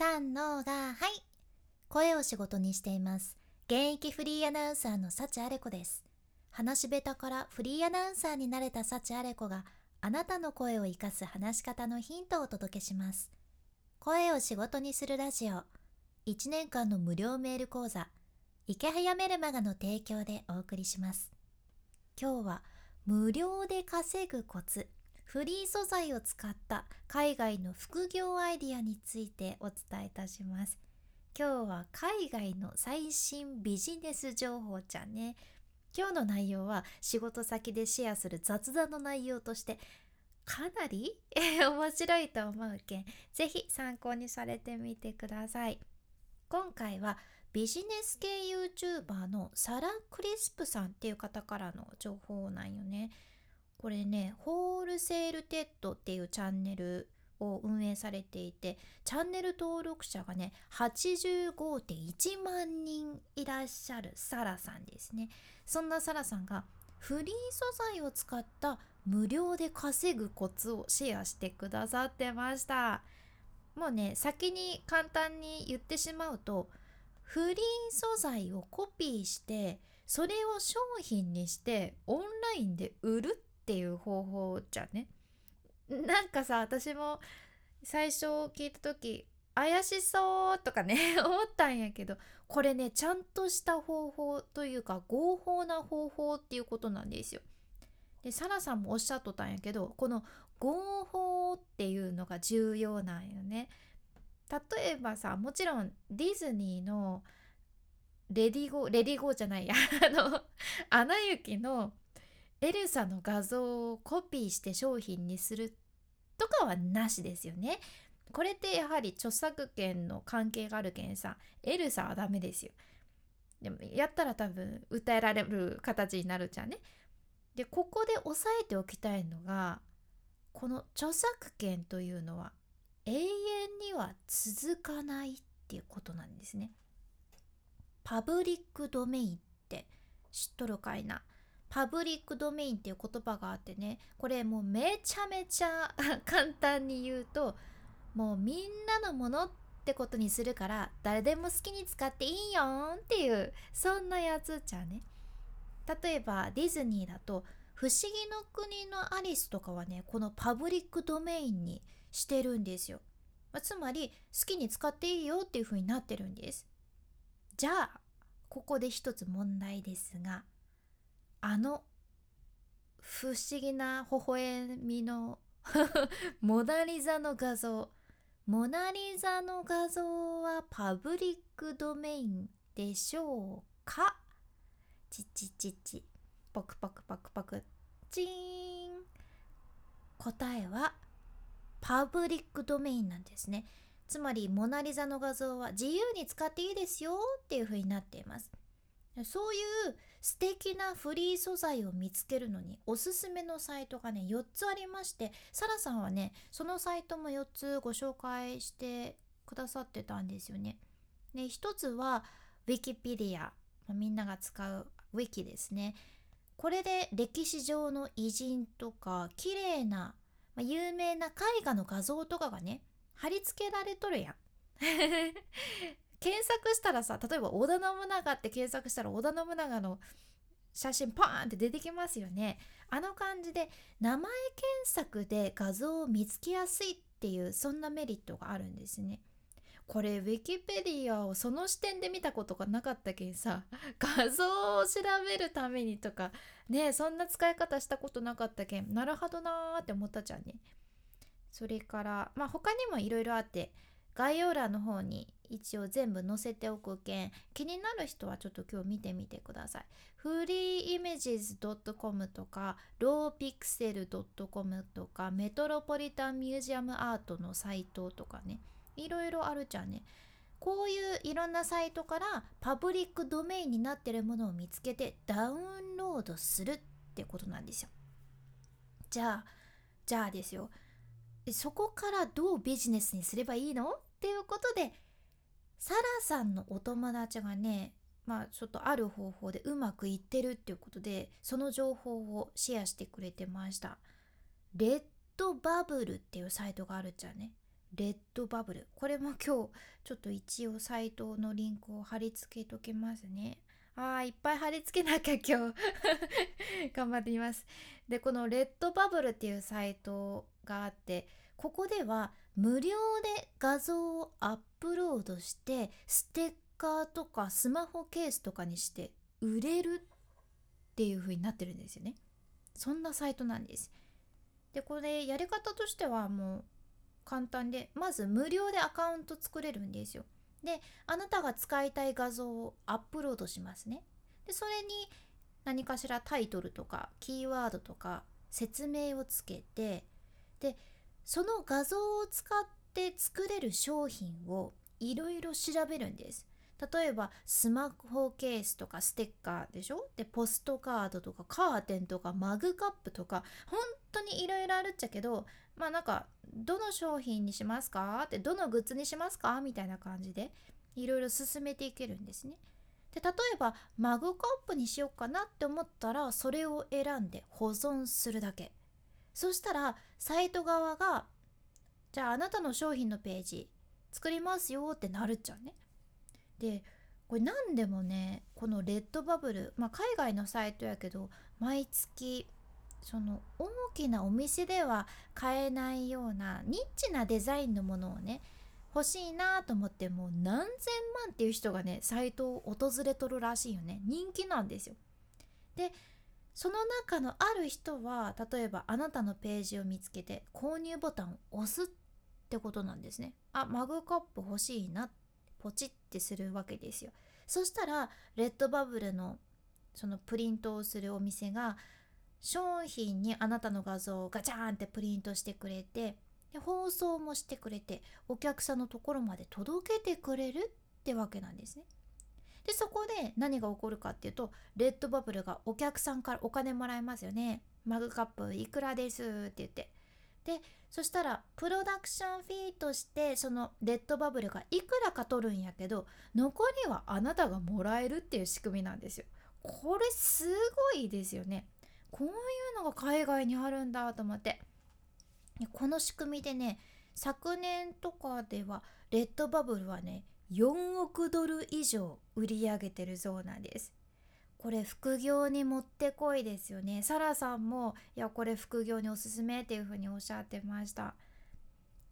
三のがはい。声を仕事にしています。現役フリーアナウンサーの幸あれ子です。話し下手からフリーアナウンサーになれた幸あれ子があなたの声を生かす話し方のヒントをお届けします。声を仕事にするラジオ。1年間の無料メール講座。池早メルマガの提供でお送りします。今日は無料で稼ぐコツ。フリー素材を使った海外の副業アイディアについてお伝えいたします。今日は海外の最新ビジネス情報じゃね。今日の内容は仕事先でシェアする雑談の内容としてかなり 面白いと思うけんぜひ参考にされてみてください。今回はビジネス系 YouTuber のサラ・クリスプさんっていう方からの情報なんよね。これねホールセールテッドっていうチャンネルを運営されていてチャンネル登録者がね85.1万人いらっしゃるサラさんですね。そんなサラさんがフリー素材を使った無料で稼ぐコツをシェアしてくださってました。もうね先に簡単に言ってしまうとフリー素材をコピーしてそれを商品にしてオンラインで売るっていう方法じゃねなんかさ私も最初聞いた時怪しそうとかね 思ったんやけどこれねちゃんとした方法というか合法な方法っていうことなんですよ。でサラさんもおっしゃっとったんやけどこの合法っていうのが重要なんよね。例えばさもちろんディズニーのLet it go Let it go じゃないや あの「アナ雪」のエルサの画像をコピーして商品にするとかはなしですよね。これってやはり著作権の関係があるけんさエルサはダメですよ。でもやったら多分訴えられる形になるじゃんね。でここで押さえておきたいのがこの著作権というのは永遠には続かないっていうことなんですね。パブリックドメインって知っとるかいなパブリックドメインっていう言葉があってねこれもうめちゃめちゃ簡単に言うともうみんなのものってことにするから誰でも好きに使っていいよっていうそんなやつじゃね。例えばディズニーだと「不思議の国のアリス」とかはねこのパブリックドメインにしてるんですよ、まあ、つまり好きに使っていいよっていう風になってるんです。じゃあここで一つ問題ですがあの不思議な微笑みの モナリザの画像。モナリザの画像はパブリックドメインでしょうか？チチチチ。ポクポクポクポク。チーン。答えはパブリックドメインなんですね。つまりモナリザの画像は自由に使っていいですよっていう風になっています。そういう素敵なフリー素材を見つけるのにおすすめのサイトがね4つありましてサラさんはねそのサイトも4つご紹介してくださってたんですよね。で1つは Wikipedia みんなが使う Wiki ですね。これで歴史上の偉人とか綺麗な、まあ、有名な絵画の画像とかがね貼り付けられとるやん。検索したらさ例えば織田信長って検索したら織田信長の写真パーンって出てきますよね。あの感じで名前検索で画像を見つけやすいっていうそんなメリットがあるんですね。これウィキペディアをその視点で見たことがなかったけんさ 画像を調べるためにとかねそんな使い方したことなかったけんなるほどなーって思ったじゃんね。それからまあ他にもいろいろあって概要欄の方に一応全部載せておくけん気になる人はちょっと今日見てみてください。フリーイメージズ .com とかローピクセル .com とかメトロポリタンミュージアムアートのサイトとかねいろいろあるじゃんね。こういういろんなサイトからパブリックドメインになってるものを見つけてダウンロードするってことなんですよ。じゃあじゃあですよそこからどうビジネスにすればいいの？っていうことでサラさんのお友達がねまあちょっとある方法でうまくいってるっていうことでその情報をシェアしてくれてました。レッドバブルっていうサイトがあるじゃんね。レッドバブル。これも今日ちょっと一応サイトのリンクを貼り付けときますね。あーいっぱい貼り付けなきゃ今日。頑張ってみます。でこのレッドバブルっていうサイトがあってここでは無料で画像をアップロードしてステッカーとかスマホケースとかにして売れるっていう風になってるんですよね。そんなサイトなんです。でこれやり方としてはもう簡単でまず無料でアカウント作れるんですよ。であなたが使いたい画像をアップロードしますね。でそれに何かしらタイトルとかキーワードとか説明をつけてでその画像を使って作れる商品をいろいろ調べるんです。例えばスマホケースとかステッカーでしょ？でポストカードとかカーテンとかマグカップとか本当にいろいろあるっちゃけどまあなんかどの商品にしますか？ってどのグッズにしますか？みたいな感じでいろいろ進めていけるんですね。で例えばマグカップにしようかなって思ったらそれを選んで保存するだけ。そしたらサイト側がじゃああなたの商品のページ作りますよってなるっちゃうね。でこれ何でもねこのレッドバブルまあ海外のサイトやけど毎月その大きなお店では買えないようなニッチなデザインのものをね欲しいなと思ってもう何千万っていう人がねサイトを訪れとるらしいよね。人気なんですよ。でその中のある人は例えばあなたのページを見つけて購入ボタンを押すってことなんですねあマグカップ欲しいなポチってするわけですよそしたらレッドバブルのそのプリントをするお店が商品にあなたの画像をガチャンってプリントしてくれてで放送もしてくれてお客さんのところまで届けてくれるってわけなんですね。でそこで何が起こるかっていうとレッドバブルがお客さんからお金もらえますよね。マグカップいくらですって言って。でそしたらプロダクションフィーとしてそのレッドバブルがいくらか取るんやけど残りはあなたがもらえるっていう仕組みなんですよ。これすごいですよね。こういうのが海外にあるんだと思ってこの仕組みでね昨年とかではレッドバブルはね4億ドル以上売り上げてるそうなんです。これ副業にもってこいですよね。サラさんもいやこれ副業におすすめっていうふうにおっしゃってました。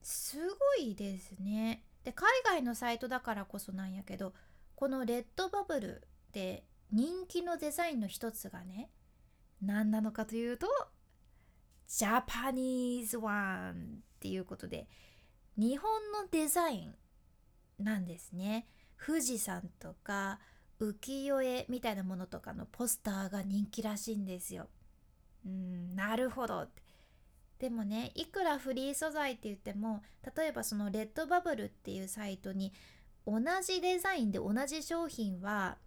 すごいですね。で海外のサイトだからこそなんやけどこのレッドバブルで人気のデザインの一つがね何なのかというとジャパニーズワンっていうことで日本のデザインなんですね富士山とか浮世絵みたいなものとかのポスターが人気らしいんですよ。うんなるほどでもねいくらフリー素材って言っても例えばそのレッドバブルっていうサイトに同じデザインで同じ商品は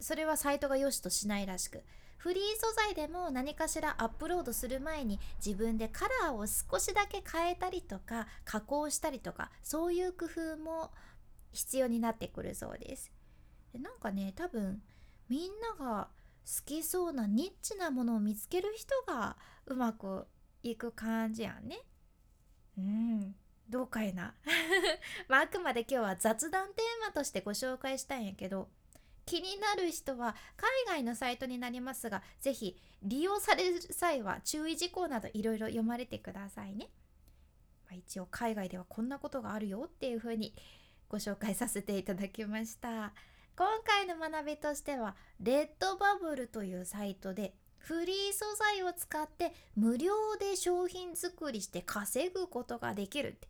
それはサイトが良しとしないらしくフリー素材でも何かしらアップロードする前に自分でカラーを少しだけ変えたりとか加工したりとかそういう工夫も必要になってくるそうです。でなんかね多分みんなが好きそうなニッチなものを見つける人がうまくいく感じやんね。うん。どうかいな。まああくまで今日は雑談テーマとしてご紹介したんやけど気になる人は海外のサイトになりますが是非利用される際は注意事項などいろいろ読まれてくださいね。まあ、一応海外ではこんなことがあるよっていうふうにご紹介させていただきました。今回の学びとしてはレッドバブルというサイトでフリー素材を使って無料で商品作りして稼ぐことができるって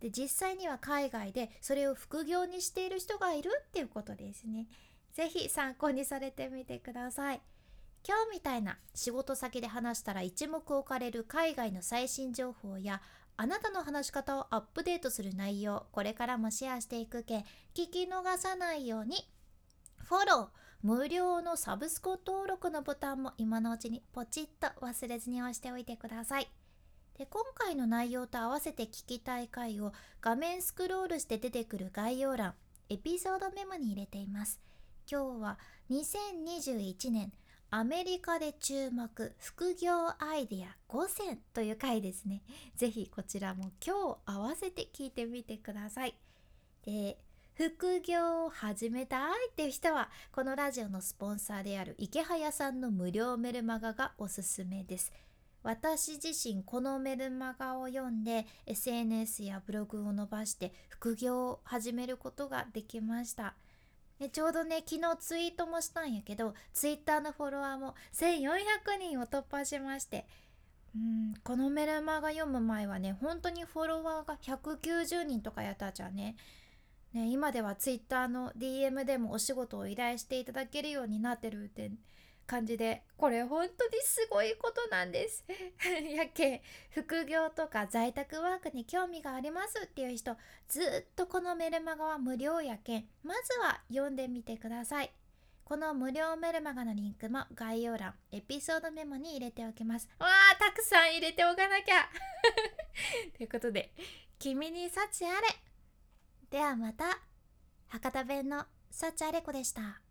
で実際には海外でそれを副業にしている人がいるっていうことですね。ぜひ参考にされてみてください。今日みたいな仕事先で話したら一目置かれる海外の最新情報やあなたの話し方をアップデートする内容これからもシェアしていくけ聞き逃さないようにフォロー無料のサブスク登録のボタンも今のうちにポチッと忘れずに押しておいてください。で今回の内容と合わせて聞きたい回を画面スクロールして出てくる概要欄エピソードメモに入れています。今日は2021年アメリカで注目副業アイデア5選という回ですね。ぜひこちらも今日合わせて聞いてみてください。で、副業を始めたいっていう人はこのラジオのスポンサーである池早さんの無料メルマガがおすすめです。私自身このメルマガを読んで SNS やブログを伸ばして副業を始めることができましたちょうどね昨日ツイートもしたんやけどツイッターのフォロワーも1400人を突破しまして。うんこのメルマガ読む前はね本当にフォロワーが190人とかやったじゃんね。ね今ではツイッターの DM でもお仕事を依頼していただけるようになってるって感じでこれ本当にすごいことなんです。やけ副業とか在宅ワークに興味がありますっていう人ずっとこのメルマガは無料やけんまずは読んでみてください。この無料メルマガのリンクも概要欄エピソードメモに入れておきます。わあたくさん入れておかなきゃ。ということで君に幸あれ。ではまた博多弁の幸あれ子でした。